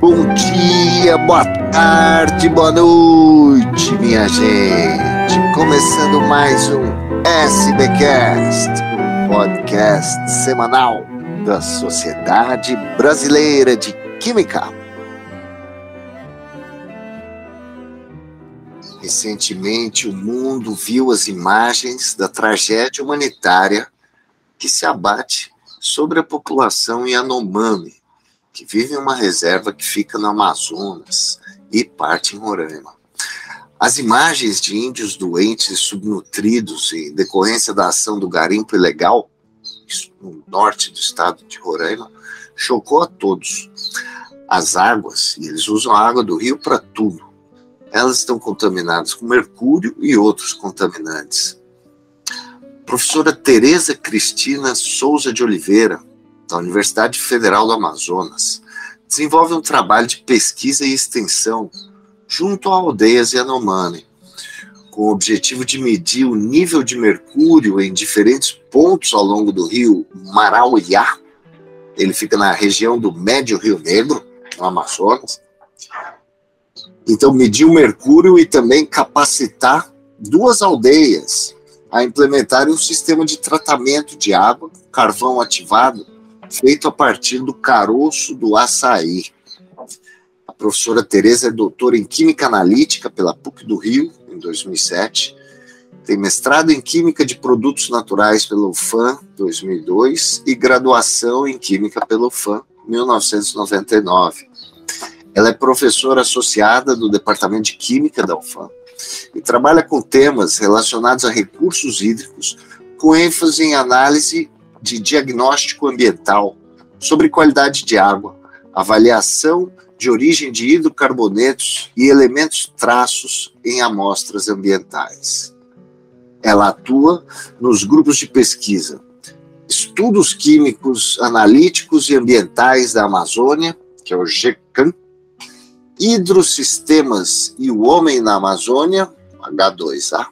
Bom dia, boa tarde, boa noite, minha gente. Começando mais um SBcast, um podcast semanal da Sociedade Brasileira de Química. Recentemente, o mundo viu as imagens da tragédia humanitária que se abate sobre a população Yanomami, que vive em uma reserva que fica no Amazonas e parte em Roraima. As imagens de índios doentes e subnutridos em decorrência da ação do garimpo ilegal no norte do estado de Roraima chocou a todos. As águas, e eles usam a água do rio para tudo, elas estão contaminadas com mercúrio e outros contaminantes. Professora Tereza Cristina Souza de Oliveira, da Universidade Federal do Amazonas, desenvolve um trabalho de pesquisa e extensão junto a aldeias Yanomami, com o objetivo de medir o nível de mercúrio em diferentes pontos ao longo do rio Marauiá. Ele fica na região do Médio Rio Negro, no Amazonas. Então, medir o mercúrio e também capacitar duas aldeias a implementarem um sistema de tratamento de água, carvão ativado, feito a partir do caroço do açaí. A professora Tereza é doutora em Química Analítica pela PUC do Rio, em 2007. Tem mestrado em Química de Produtos Naturais pela UFAM, 2002, e graduação em Química pela UFAM, 1999. Ela é professora associada do Departamento de Química da UFAM e trabalha com temas relacionados a recursos hídricos, com ênfase em análise de diagnóstico ambiental sobre qualidade de água, avaliação de origem de hidrocarbonetos e elementos traços em amostras ambientais. Ela atua nos grupos de pesquisa Estudos Químicos Analíticos e Ambientais da Amazônia, que é o GECAM, Hidrosistemas e o Homem na Amazônia, H2A,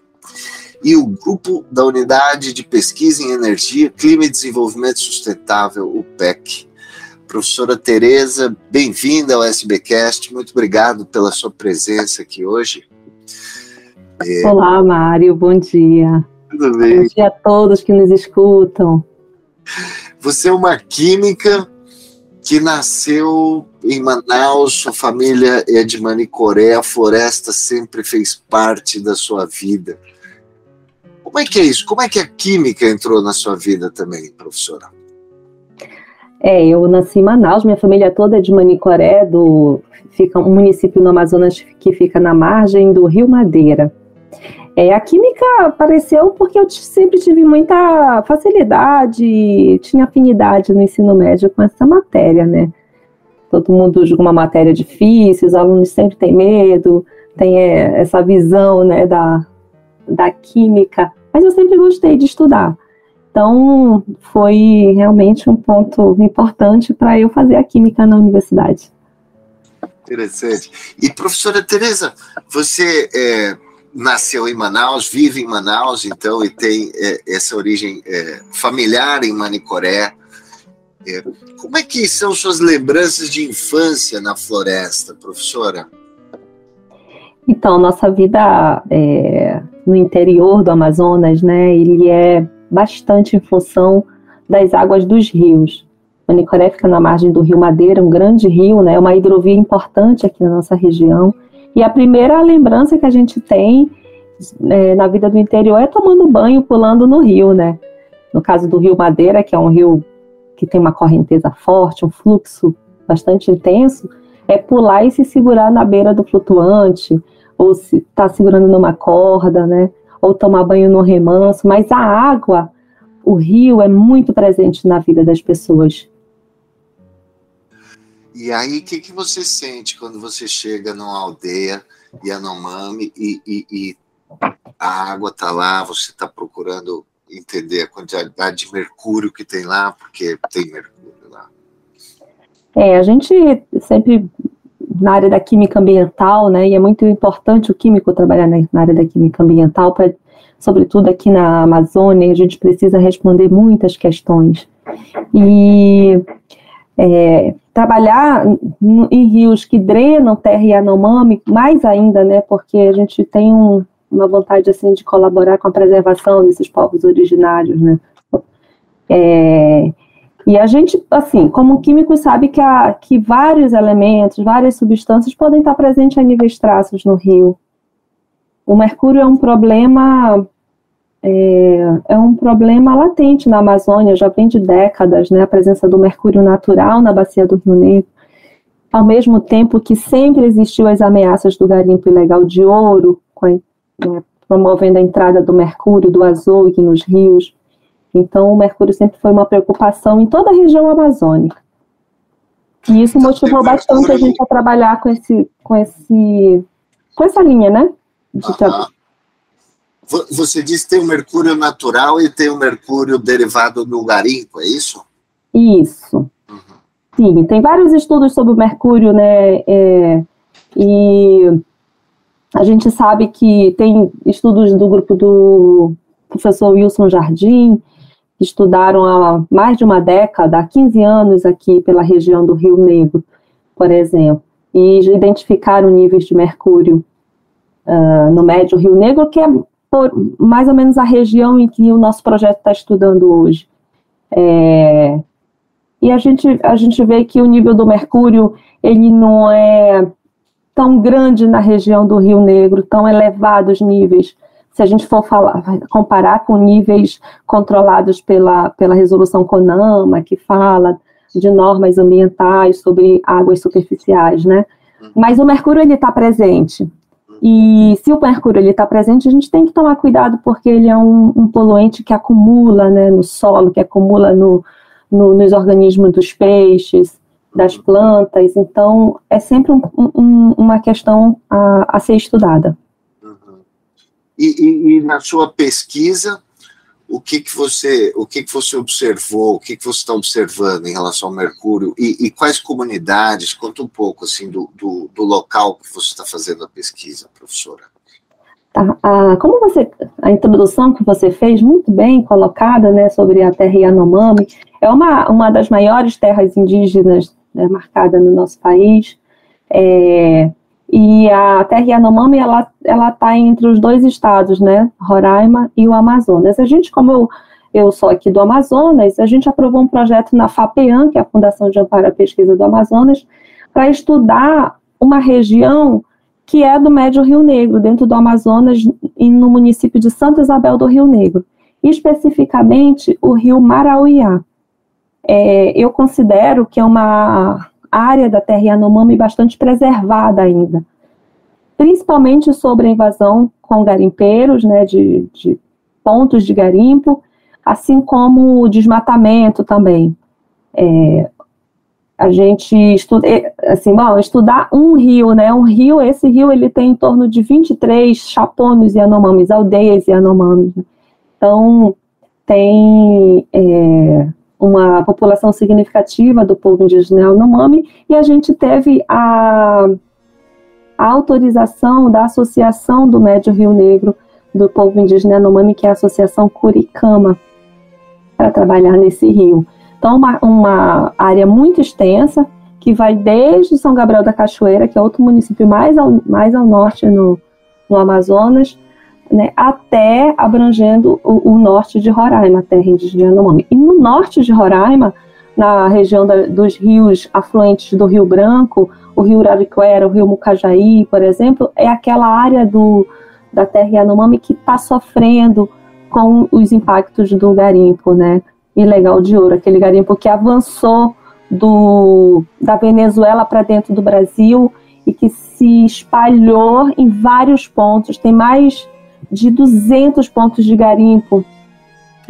e o grupo da Unidade de Pesquisa em Energia, Clima e Desenvolvimento Sustentável, o PEC. Professora Tereza, bem-vinda ao SBcast, muito obrigado pela sua presença aqui hoje. É... Olá, Mário, bom dia. Tudo bem? Bom dia a todos que nos escutam. Você é uma química que nasceu em Manaus, sua família é de Manicoré, a floresta sempre fez parte da sua vida. Como é que é isso? Como é que a química entrou na sua vida também, professora? É, eu nasci em Manaus, minha família toda é de Manicoré, do, fica um município no Amazonas que fica na margem do Rio Madeira. É, a química apareceu porque eu sempre tive muita facilidade, tinha afinidade no ensino médio com essa matéria, né? Todo mundo julga uma matéria difícil, os alunos sempre têm medo, tem é, essa visão, né, da, da química mas eu sempre gostei de estudar. Então, foi realmente um ponto importante para eu fazer a química na universidade. Interessante. E, professora Tereza, você é, nasceu em Manaus, vive em Manaus, então, e tem é, essa origem é, familiar em Manicoré. É, como é que são suas lembranças de infância na floresta, professora? Então, nossa vida é, no interior do Amazonas, né, ele é bastante em função das águas dos rios. Manicoré fica na margem do Rio Madeira, um grande rio, né, uma hidrovia importante aqui na nossa região. E a primeira lembrança que a gente tem é, na vida do interior é tomando banho, pulando no rio, né? No caso do Rio Madeira, que é um rio que tem uma correnteza forte, um fluxo bastante intenso, é pular e se segurar na beira do flutuante, ou se está segurando numa corda, né? Ou tomar banho no remanso, mas a água, o rio é muito presente na vida das pessoas. E aí, o que, que você sente quando você chega numa aldeia Yanomami e, e, e a água está lá, você está procurando entender a quantidade de mercúrio que tem lá, porque tem mercúrio lá? É, a gente sempre na área da química ambiental, né? E é muito importante o químico trabalhar na, área da química ambiental, pra, sobretudo aqui na Amazônia, a gente precisa responder muitas questões. E É, trabalhar em rios que drenam terra Yanomami, mais ainda, né, porque a gente tem um, uma vontade assim de colaborar com a preservação desses povos originários, né. É, e a gente, assim, como químico, sabe que, a, que vários elementos, várias substâncias podem estar presentes a níveis traços no rio. O mercúrio é um problema é, é, um problema latente na Amazônia, já vem de décadas, né, a presença do mercúrio natural na bacia do Rio Negro, ao mesmo tempo que sempre existiu as ameaças do garimpo ilegal de ouro, a, né, promovendo a entrada do mercúrio, do azogue nos rios. Então, o mercúrio sempre foi uma preocupação em toda a região amazônica. E isso motivou bastante a gente a trabalhar com esse, com esse, com essa linha, né? De tra você disse que tem o mercúrio natural e tem o mercúrio derivado do garimpo, é isso? Isso. Uhum. Sim, tem vários estudos sobre o mercúrio, né? É, e a gente sabe que tem estudos do grupo do professor Wilson Jardim, que estudaram há mais de uma década, há 15 anos aqui pela região do Rio Negro, por exemplo, e identificaram níveis de mercúrio uh, no médio Rio Negro, que é por mais ou menos a região em que o nosso projeto está estudando hoje. É, e a gente, a gente vê que o nível do mercúrio ele não é tão grande na região do Rio Negro, tão elevados níveis. Se a gente for falar, comparar com níveis controlados pela, pela resolução CONAMA, que fala de normas ambientais sobre águas superficiais, né? Uhum. Mas o mercúrio ele está presente. E se o mercúrio está presente, a gente tem que tomar cuidado porque ele é um, um poluente que acumula né, no solo, que acumula no, no, nos organismos dos peixes, das plantas. Então, é sempre um, um, uma questão a, a ser estudada. E, e, e, na sua pesquisa, o que, que você o que, que você observou, o que, que você está observando em relação ao mercúrio e, e, quais comunidades? Conta um pouco assim do, do, do local que você está fazendo a pesquisa, professora. Tá, ah, como você a introdução que você fez muito bem colocada, né, sobre a terra Yanomami, é uma uma das maiores terras indígenas né, marcada no nosso país. É, e a terra Yanomami, ela ela está entre os dois estados, né, Roraima e o Amazonas. A gente, como eu, eu sou aqui do Amazonas, a gente aprovou um projeto na FAPEAN, que é a Fundação de Amparo à Pesquisa do Amazonas, para estudar uma região que é do Médio Rio Negro, dentro do Amazonas e no município de Santa Isabel do Rio Negro, especificamente o rio Marauiá. É, eu considero que é uma área da terra Yanomami bastante preservada ainda, principalmente sobre a invasão com garimpeiros, né, de, de pontos de garimpo, assim como o desmatamento também. É, a gente estuda, assim, bom, estudar um rio, né, um rio, esse rio ele tem em torno de 23 chapones e anomames, aldeias e anomames. Né? Então, tem é, uma população significativa do povo indígena Yanomami, e a gente teve a, a autorização da Associação do Médio Rio Negro do povo indígena Yanomami, que é a Associação Curicama, para trabalhar nesse rio. Então, uma, uma área muito extensa, que vai desde São Gabriel da Cachoeira, que é outro município mais ao, mais ao norte no, no Amazonas, né, até abrangendo o, o, norte de Roraima, a terra indígena Yanomami. E no norte de Roraima, na região da, dos rios afluentes do Rio Branco, o rio Uraricuera, o rio Mucajaí, por exemplo, é aquela área do, da terra Yanomami que está sofrendo com os impactos do garimpo, né, ilegal de ouro, aquele garimpo que avançou do, da Venezuela para dentro do Brasil e que se espalhou em vários pontos, tem mais de 200 pontos de garimpo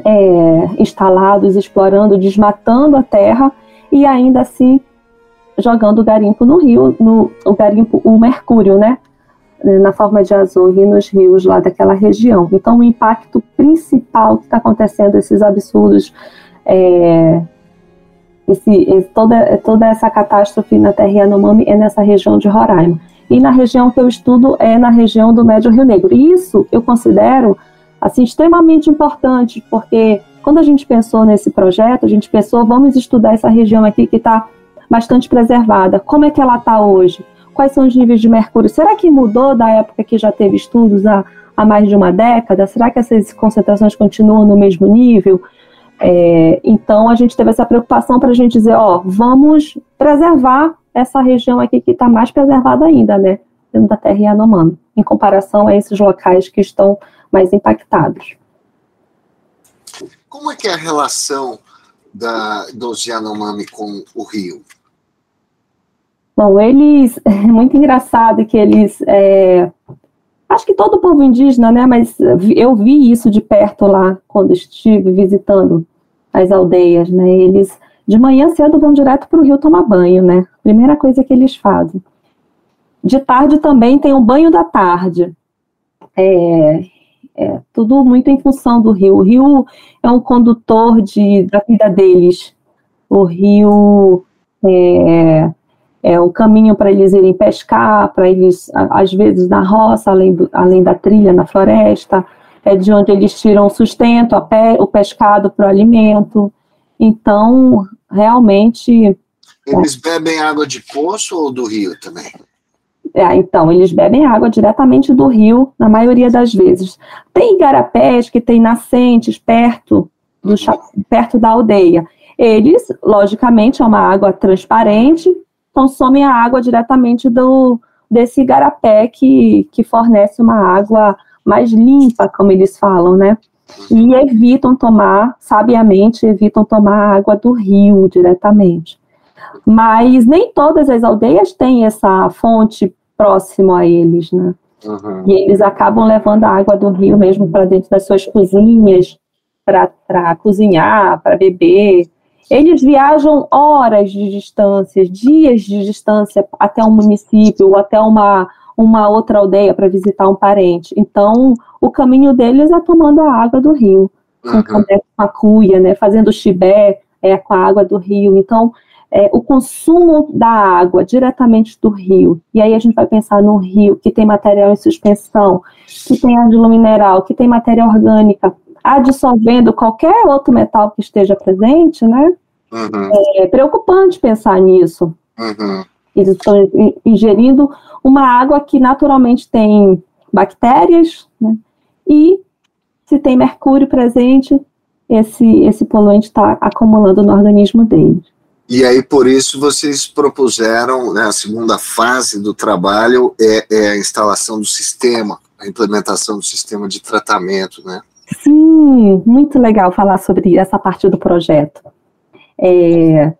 é, instalados, explorando, desmatando a terra e ainda assim jogando o garimpo no rio, no, o garimpo, o mercúrio, né? Na forma de azogue nos rios lá daquela região. Então, o impacto principal que está acontecendo, esses absurdos, é, esse, toda, toda essa catástrofe na terra Yanomami é nessa região de Roraima e na região que eu estudo é na região do Médio Rio Negro. E isso eu considero assim extremamente importante, porque Quando a gente pensou nesse projeto, a gente pensou, vamos estudar essa região aqui que está bastante preservada. Como é que ela está hoje? Quais são os níveis de mercúrio? Será que mudou da época que já teve estudos há, há mais de uma década? Será que essas concentrações continuam no mesmo nível? É, então a gente teve essa preocupação para a gente dizer, ó, vamos preservar essa região aqui que está mais preservada ainda, né? Dentro da terra Yanomami, em comparação a esses locais que estão mais impactados. Como é que é a relação da, dos Yanomami com o rio? Bom, eles, é muito engraçado que eles, é, acho que todo povo indígena, né, mas eu vi isso de perto lá, quando estive visitando as aldeias, né, eles de manhã cedo vão direto para o rio tomar banho, né, primeira coisa que eles fazem. De tarde também tem um banho da tarde, é, é, tudo muito em função do rio. O rio é um condutor de, da vida deles. O rio é, é o caminho para eles irem pescar, para eles, às vezes, na roça, além, do, além da trilha, na floresta. É de onde eles tiram o sustento, pe, o pescado para o alimento. Então, realmente. Eles bebem água de poço ou do rio também? É, então, eles bebem água diretamente do rio, na maioria das vezes. Tem igarapés que tem nascentes perto, do, perto da aldeia. Eles, logicamente, é uma água transparente, consomem a água diretamente do, desse igarapé que, que fornece uma água mais limpa, como eles falam, né? E evitam tomar, sabiamente, evitam tomar água do rio diretamente. Mas nem todas as aldeias têm essa fonte próximo a eles, né? Uhum. E eles acabam levando a água do rio mesmo para dentro das suas cozinhas, para cozinhar, para beber. Eles viajam horas de distância, dias de distância até um município ou até uma, uma outra aldeia para visitar um parente. Então, o caminho deles é tomando a água do rio, uhum. com a cuia, né, fazendo chibé é, com a água do rio. Então, é, o consumo da água diretamente do rio, e aí a gente vai pensar no rio que tem material em suspensão, que tem argila mineral, que tem matéria orgânica, adsorvendo qualquer outro metal que esteja presente, né? Uhum. É preocupante pensar nisso. Uhum. Eles estão ingerindo uma água que naturalmente tem bactérias, né? E se tem mercúrio presente, esse, esse poluente está acumulando no organismo deles. E aí, por isso, vocês propuseram, né, a segunda fase do trabalho é, é, a instalação do sistema, a implementação do sistema de tratamento, né? Sim, muito legal falar sobre essa parte do projeto. É,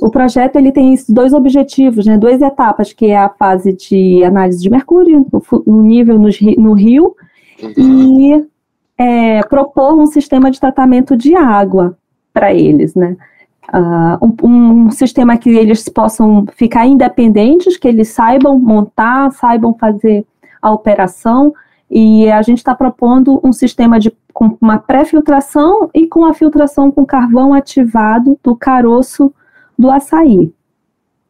o projeto ele tem dois objetivos, né, duas etapas, que é a fase de análise de mercúrio, no nível no, no rio, uhum. e é, propor um sistema de tratamento de água para eles, né? Uh, um, um, sistema que eles possam ficar independentes, que eles saibam montar, saibam fazer a operação, e a gente está propondo um sistema de, com uma pré-filtração e com a filtração com carvão ativado do caroço do açaí.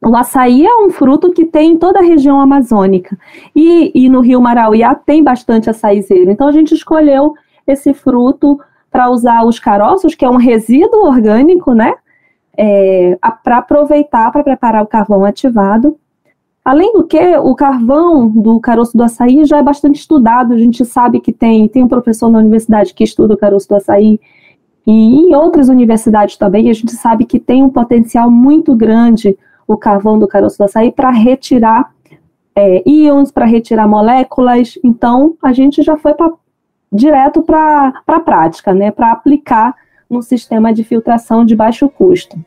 O açaí é um fruto que tem em toda a região amazônica. E, e no Rio Marauiá tem bastante açaizeiro. Então a gente escolheu esse fruto para usar os caroços, que é um resíduo orgânico, né? É, para aproveitar para preparar o carvão ativado. Além do que, o carvão do caroço do açaí já é bastante estudado. A gente sabe que tem, tem um professor na universidade que estuda o caroço do açaí, e em outras universidades também, a gente sabe que tem um potencial muito grande o carvão do caroço do açaí para retirar é, íons, para retirar moléculas. Então, a gente já foi pra, direto para a prática, né, para aplicar um sistema de filtração de baixo custo.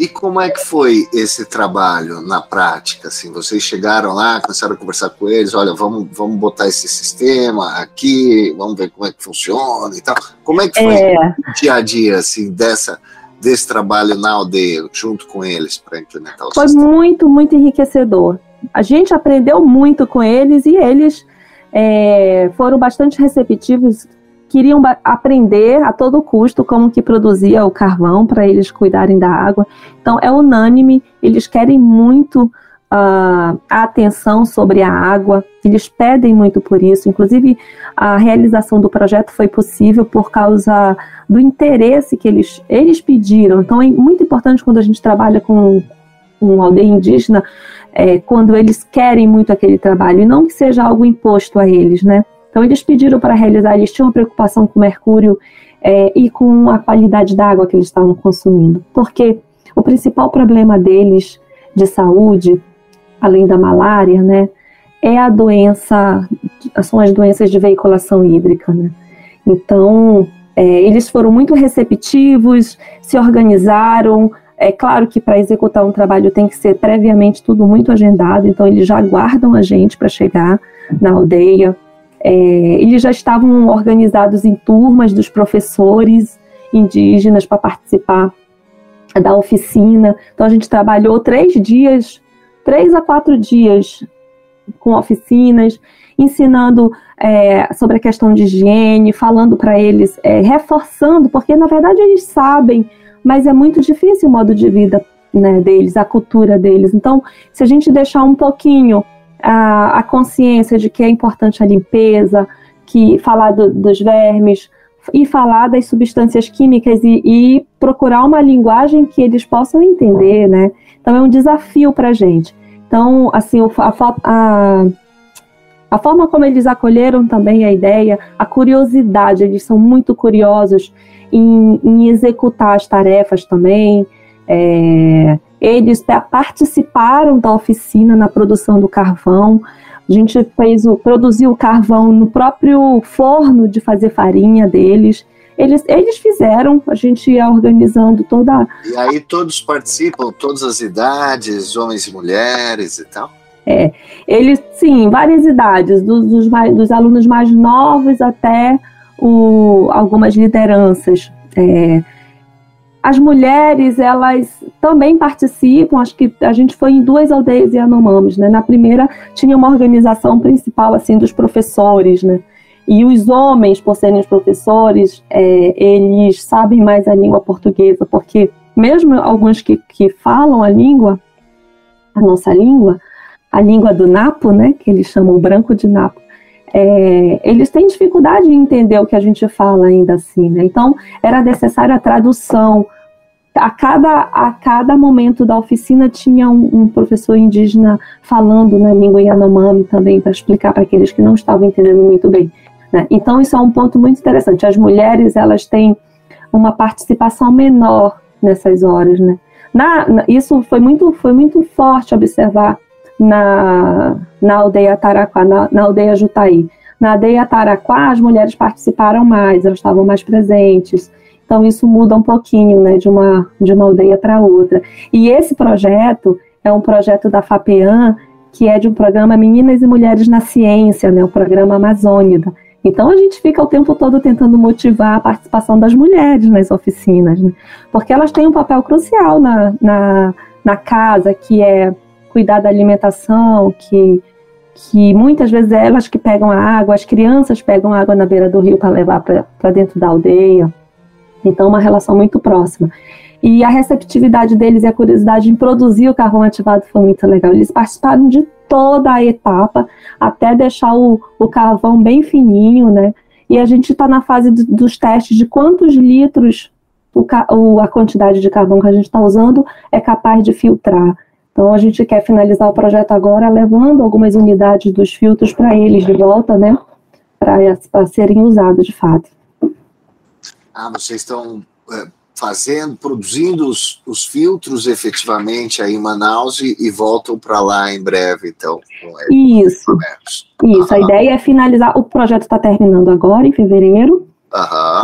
E como é que foi esse trabalho na prática? Assim, vocês chegaram lá, começaram a conversar com eles, olha, vamos, vamos botar esse sistema aqui, vamos ver como é que funciona e tal. Como é que foi é... o dia a dia assim dessa desse trabalho na aldeia, junto com eles para implementar o Foi sistema? muito, muito enriquecedor. A gente aprendeu muito com eles e eles é, foram bastante receptivos queriam aprender a todo custo como que produzia o carvão para eles cuidarem da água. Então é unânime, eles querem muito a, a atenção sobre a água, eles pedem muito por isso. Inclusive, a realização do projeto foi possível por causa do interesse que eles, eles pediram. Então, é muito importante quando a gente trabalha com, com aldeia indígena, é, quando eles querem muito aquele trabalho, e não que seja algo imposto a eles, né? Então, eles pediram para realizar, eles tinham uma preocupação com mercúrio é, e com a qualidade da água que eles estavam consumindo. Porque o principal problema deles de saúde além da malária, né, é a doença, são as doenças de veiculação hídrica, né. Então, é, eles foram muito receptivos, se organizaram. É claro que para executar um trabalho tem que ser previamente tudo muito agendado, então eles já aguardam a gente para chegar na aldeia. É, eles já estavam organizados em turmas dos professores indígenas para participar da oficina. Então a gente trabalhou três dias três a quatro dias com oficinas, ensinando é, sobre a questão de higiene, falando para eles, é, reforçando, porque na verdade eles sabem, mas é muito difícil o modo de vida né, deles, a cultura deles. Então, se a gente deixar um pouquinho a, a consciência de que é importante a limpeza, que falar do, dos vermes e falar das substâncias químicas e, e procurar uma linguagem que eles possam entender, né? Então é um desafio para a gente. Então, assim, a, a, a forma como eles acolheram também a ideia, a curiosidade, eles são muito curiosos em, em executar as tarefas também. É, eles participaram da oficina na produção do carvão. A gente fez o, produziu o carvão no próprio forno de fazer farinha deles. Eles, eles fizeram, a gente ia organizando toda. E aí todos participam, todas as idades, homens e mulheres e tal? É, eles, sim, várias idades, dos, dos, dos alunos mais novos até o, algumas lideranças. É, as mulheres, elas também participam, acho que a gente foi em duas aldeias Yanomamis, né? Na primeira tinha uma organização principal, assim, dos professores, né? E os homens, por serem os professores, é, eles sabem mais a língua portuguesa, porque mesmo alguns que, que falam a língua, a nossa língua, a língua do Napo, né, que eles chamam branco de Napo, é, eles têm dificuldade em entender o que a gente fala ainda assim, né? Então, era necessária a tradução. A cada, a cada momento da oficina tinha um, um professor indígena falando na língua Yanomami também para explicar para aqueles que não estavam entendendo muito bem. Né? Então, isso é um ponto muito interessante. As mulheres, elas têm uma participação menor nessas horas, né? Na, na, isso foi muito, foi muito forte observar na, na aldeia Taraquá, na, na aldeia Jutaí. Na aldeia Taraquá, as mulheres participaram mais, elas estavam mais presentes. Então, isso muda um pouquinho, né, de uma, de uma aldeia para outra. E esse projeto é um projeto da FAPEAN, que é de um programa Meninas e Mulheres na Ciência, né, o programa Amazônida. Então a gente fica o tempo todo tentando motivar a participação das mulheres nas oficinas, né? porque elas têm um papel crucial na, na, na casa, que é cuidar da alimentação, que, que muitas vezes é elas que pegam a água, as crianças pegam água na beira do rio para levar para dentro da aldeia. Então, uma relação muito próxima. E a receptividade deles e a curiosidade em produzir o carvão ativado foi muito legal. Eles participaram de toda a etapa até deixar o, o carvão bem fininho, né? E a gente está na fase dos testes de quantos litros o, o, a quantidade de carvão que a gente está usando é capaz de filtrar. Então a gente quer finalizar o projeto agora levando algumas unidades dos filtros para eles de volta, né? Para serem usados de fato. Ah, vocês estão é, fazendo, produzindo os, os, filtros efetivamente aí em Manaus e, e voltam para lá em breve, então. Isso. Isso, a ideia é finalizar. O projeto está terminando agora, em fevereiro.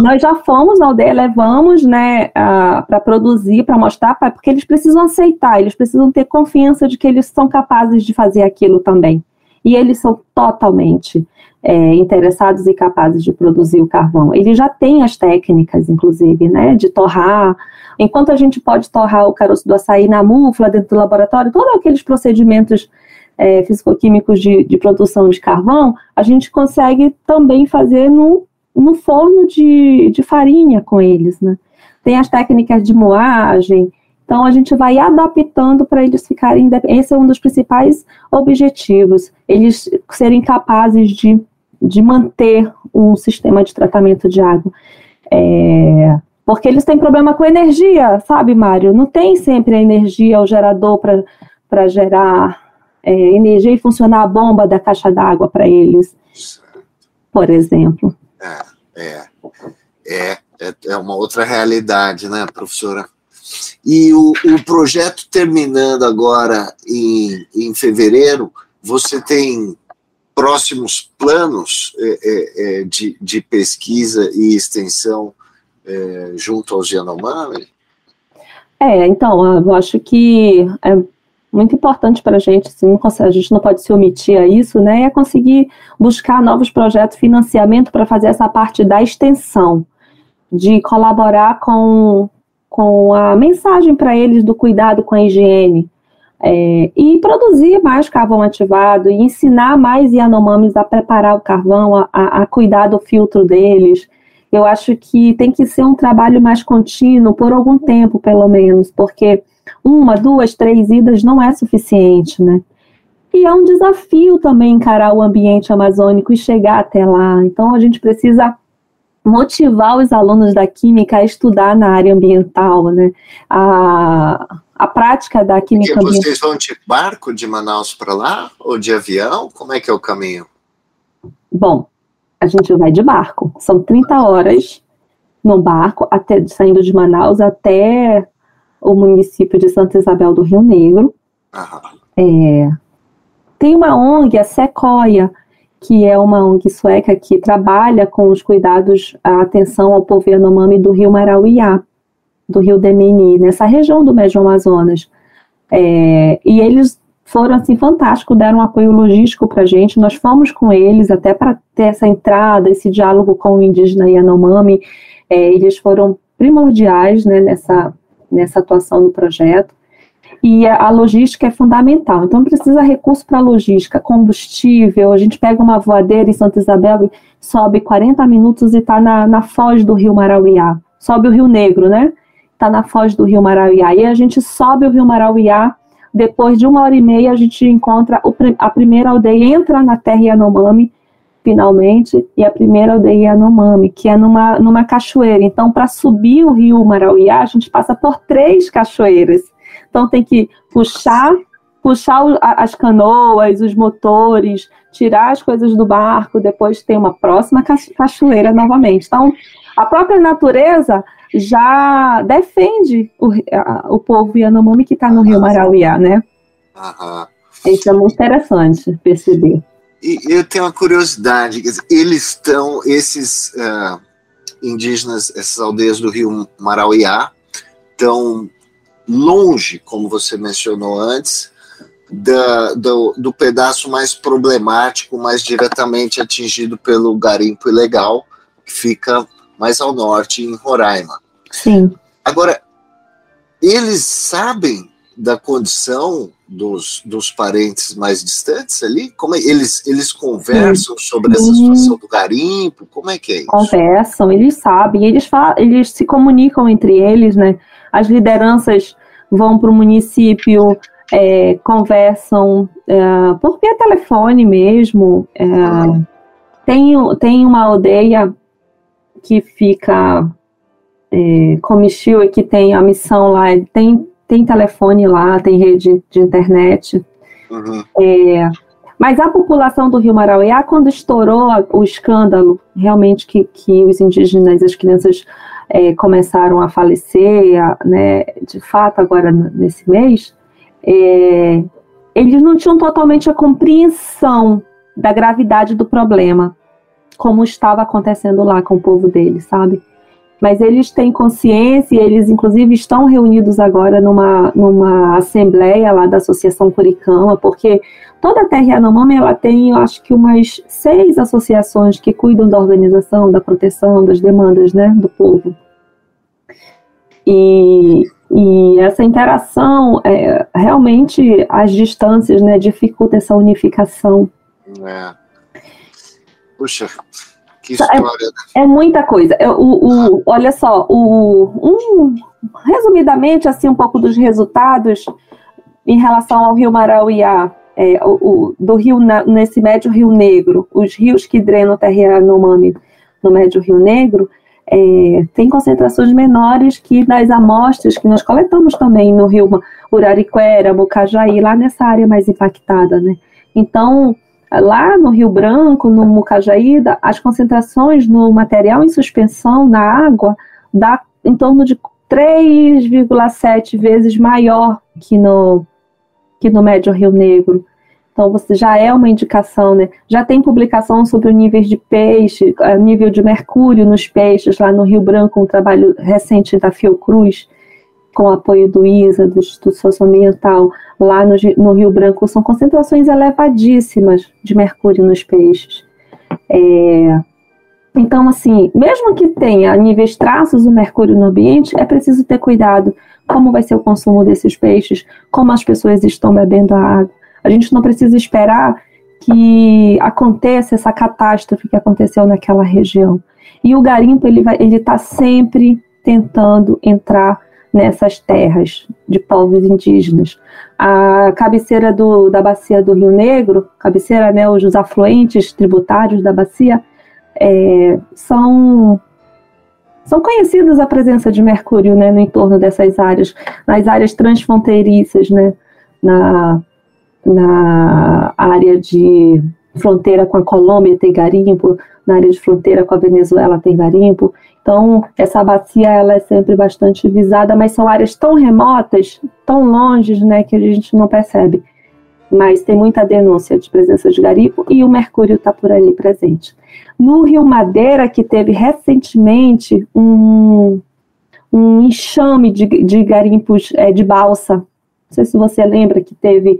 Nós já fomos na aldeia, levamos né, para produzir, para mostrar, pra, porque eles precisam aceitar, eles precisam ter confiança de que eles são capazes de fazer aquilo também. E eles são totalmente é, interessados e capazes de produzir o carvão. Ele já tem as técnicas, inclusive, né, de torrar. Enquanto a gente pode torrar o caroço do açaí na mufla, dentro do laboratório, todos aqueles procedimentos é, fisicoquímicos de, de produção de carvão, a gente consegue também fazer no, no forno de, de farinha com eles, né. Tem as técnicas de moagem, Então a gente vai adaptando para eles ficarem. Esse é um dos principais objetivos, eles serem capazes de, de manter um sistema de tratamento de água. É, porque eles têm problema com energia, sabe, Mário? Não tem sempre a energia, o gerador para gerar é, energia e funcionar a bomba da caixa d'água para eles, por exemplo. É, é, é, é uma outra realidade, né, professora? E o, o projeto terminando agora em, em fevereiro, você tem próximos planos é, é, é de, de pesquisa e extensão é, junto aos Yanomami? É, então, eu acho que é muito importante para a gente, assim, a gente não pode se omitir a isso, né? É conseguir buscar novos projetos, financiamento para fazer essa parte da extensão, de colaborar com, com a mensagem para eles do cuidado com a higiene. É, e produzir mais carvão ativado e ensinar mais Yanomamis a preparar o carvão, a, a, cuidar do filtro deles. Eu acho que tem que ser um trabalho mais contínuo por algum tempo, pelo menos, porque uma, duas, três idas não é suficiente, né? E é um desafio também encarar o ambiente amazônico e chegar até lá. Então a gente precisa motivar os alunos da química a estudar na área ambiental, né? A, a prática da química ambiental. Vocês vão de barco de Manaus para lá ou de avião? Como é que é o caminho? Bom, a gente vai de barco. São 30 horas no barco, até saindo de Manaus até o município de Santa Isabel do Rio Negro. É, tem uma ONG, a Sequoia, que é uma ONG sueca que trabalha com os cuidados, a atenção ao povo Yanomami do rio Marauiá, do rio Demeni, nessa região do Médio Amazonas. É, e eles foram assim fantásticos, deram um apoio logístico para a gente. Nós fomos com eles até para ter essa entrada, esse diálogo com o indígena Yanomami. É, eles foram primordiais né, nessa, nessa atuação no projeto e a logística é fundamental. Então, precisa recurso para logística, combustível. A gente pega uma voadeira em Santa Isabel sobe 40 minutos e está na, na foz do rio Marauiá. Sobe o Rio Negro, né? Está na foz do rio Marauiá. E a gente sobe o rio Marauiá. Depois de uma hora e meia, a gente encontra o, a primeira aldeia, entra na terra Yanomami, finalmente, e a primeira aldeia Yanomami, que é numa, numa cachoeira. Então, para subir o rio Marauiá, a gente passa por três cachoeiras. Então tem que puxar, puxar as canoas, os motores, tirar as coisas do barco, depois tem uma próxima cachoeira novamente. Então, a própria natureza já defende o, a, o povo Yanomami que está no Rio Marauiá, né? Aham. Isso é muito interessante perceber. E eu tenho uma curiosidade, eles estão, esses uh, indígenas, essas aldeias do Rio Marauiá, estão longe, como você mencionou antes, da, do, do, pedaço mais problemático, mais diretamente atingido pelo garimpo ilegal, que fica mais ao norte, em Roraima. Sim. Agora, eles sabem da condição dos, dos parentes mais distantes ali? Como é, eles, eles conversam Sim. sobre essa situação do garimpo? Como é que é isso? Conversam, eles sabem, eles, eles se comunicam entre eles, né? As lideranças vão para o município, é, conversam é, por via telefone mesmo. É, tem, tem uma aldeia que fica é, Comichil que tem a missão lá, tem, tem telefone lá, tem rede de internet. Uhum. É, mas a população do Rio Marauiá, quando estourou o escândalo, realmente que, que os indígenas, as crianças é, começaram a falecer, a, né, de fato, agora nesse mês, é, eles não tinham totalmente a compreensão da gravidade do problema, como estava acontecendo lá com o povo deles, sabe? Mas eles têm consciência, e eles inclusive estão reunidos agora numa, numa assembleia lá da Associação Curicama, porque toda a Terra Yanomami, ela tem, eu acho que umas seis associações que cuidam da organização, da proteção, das demandas, né, do povo. E, e essa interação, é, realmente, as distâncias, né, dificulta essa unificação. É. Puxa, que é, história. É, é muita coisa. É, o, o, olha só, o, um, resumidamente, assim, um pouco dos resultados em relação ao Rio Marauiá, é, o, o, do rio na, nesse médio Rio Negro, os rios que drenam o terra Yanomami no médio Rio Negro, é, tem concentrações menores que das amostras que nós coletamos também no rio Urariquera, Mucajaí, lá nessa área mais impactada, né? Então, lá no Rio Branco, no Mucajaí, as concentrações no material em suspensão na água dá em torno de 3,7 vezes maior que no, que no Médio Rio Negro. Então, você já é uma indicação, né? Já tem publicação sobre o nível de peixe, o nível de mercúrio nos peixes, lá no Rio Branco, um trabalho recente da Fiocruz, com apoio do ISA, do Instituto Socioambiental, lá no, no Rio Branco, são concentrações elevadíssimas de mercúrio nos peixes. É, então, assim, mesmo que tenha níveis traços o mercúrio no ambiente, é preciso ter cuidado como vai ser o consumo desses peixes, como as pessoas estão bebendo a água. A gente não precisa esperar que aconteça essa catástrofe que aconteceu naquela região. E o garimpo ele está sempre tentando entrar nessas terras de povos indígenas. A cabeceira do, da bacia do Rio Negro, cabeceira, né, os afluentes tributários da bacia, é, são são conhecidas a presença de mercúrio né, no entorno dessas áreas, nas áreas transfronteiriças, né, na, na área de fronteira com a Colômbia tem garimpo, na área de fronteira com a Venezuela tem garimpo. Então, essa bacia ela é sempre bastante visada, mas são áreas tão remotas, tão longe, né, que a gente não percebe. Mas tem muita denúncia de presença de garimpo e o mercúrio está por ali presente. No Rio Madeira, que teve recentemente um, um enxame de, de garimpos é, de balsa. Não sei se você lembra que teve,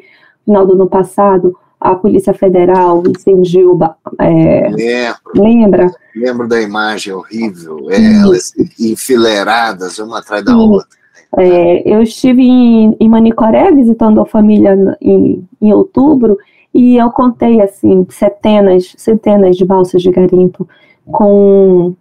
no final do ano passado, a Polícia Federal incendiou. É, lembro, lembra? Lembro da imagem horrível, elas enfileiradas, uma atrás da outra. É, eu estive em, em, Manicoré visitando a família em, em outubro e eu contei assim centenas, centenas de balsas de garimpo com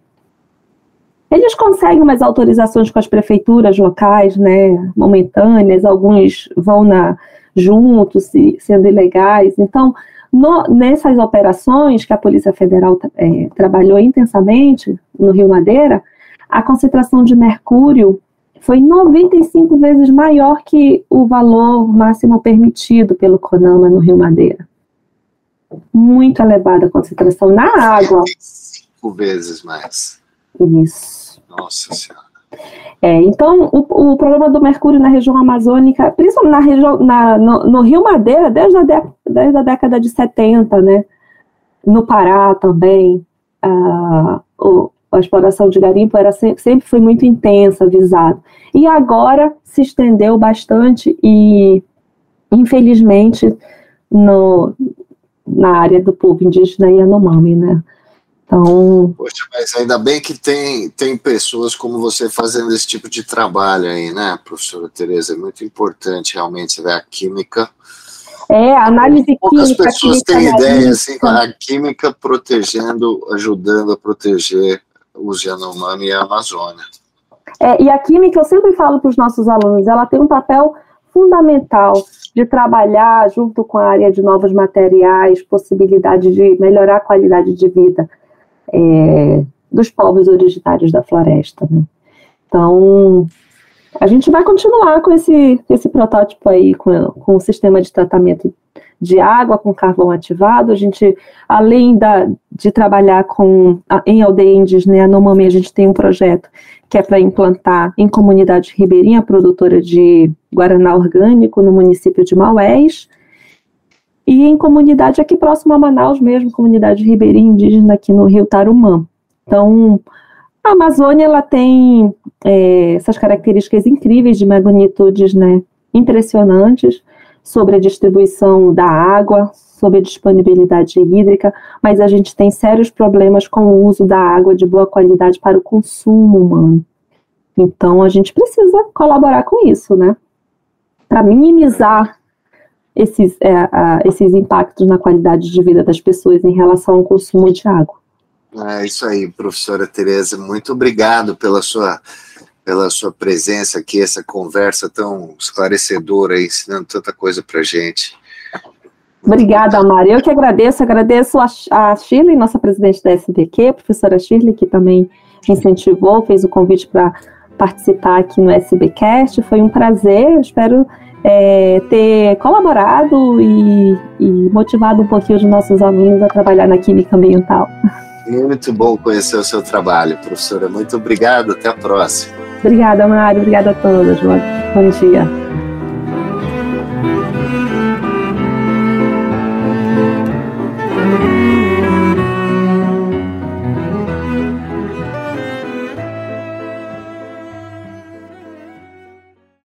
eles conseguem umas autorizações com as prefeituras locais, né, momentâneas, alguns vão na juntos, sendo ilegais. Então, no, nessas operações que a Polícia Federal é, trabalhou intensamente no Rio Madeira, a concentração de mercúrio foi 95 vezes maior que o valor máximo permitido pelo CONAMA no Rio Madeira. Muito elevada a concentração na água. Cinco vezes mais. Isso. Nossa Senhora. É, então, o, o, problema do mercúrio na região amazônica, principalmente na região, na, no, no, Rio Madeira, desde a, de, desde a década de 70, né? No Pará também, a, a exploração de garimpo era sempre, foi muito intensa, visada. E agora se estendeu bastante e, infelizmente, no, na área do povo indígena Yanomami, né? Então. Poxa, mas ainda bem que tem, tem pessoas como você fazendo esse tipo de trabalho aí, né, professora Tereza? É muito importante realmente ver a química. É, a análise química. Poucas pessoas têm ideia, assim, a química protegendo, ajudando a proteger os Yanomami e a Amazônia. É, e a química, eu sempre falo para os nossos alunos, ela tem um papel fundamental de trabalhar junto com a área de novos materiais, possibilidade de melhorar a qualidade de vida é, dos povos originários da floresta. Né? Então, a gente vai continuar com esse, esse protótipo aí, com, com o sistema de tratamento de água com carvão ativado. A gente, além da, de trabalhar com em aldeia indígena, normalmente a gente tem um projeto que é para implantar em comunidade ribeirinha, produtora de guaraná orgânico no município de Maués, e em comunidade aqui próximo a Manaus mesmo, comunidade ribeirinha indígena aqui no Rio Tarumã. Então, a Amazônia ela tem é, essas características incríveis de magnitudes né, impressionantes sobre a distribuição da água, sobre a disponibilidade hídrica, mas a gente tem sérios problemas com o uso da água de boa qualidade para o consumo humano. Então a gente precisa colaborar com isso, né? Para minimizar esses, é, a, esses impactos na qualidade de vida das pessoas em relação ao consumo de água. É isso aí, professora Tereza. Muito obrigado pela sua pela sua presença aqui, essa conversa tão esclarecedora, ensinando tanta coisa para gente. Obrigada, Mari. Eu que agradeço, agradeço a, a Shirley, nossa presidente da SBQ, a professora Shirley, que também incentivou, fez o convite para participar aqui no SBcast. Foi um prazer, espero é, ter colaborado e, e motivado um pouquinho os nossos alunos a trabalhar na química ambiental. Muito bom conhecer o seu trabalho, professora. Muito obrigado. Até a próxima. Obrigada, Mário. Obrigada a todos. Bom dia.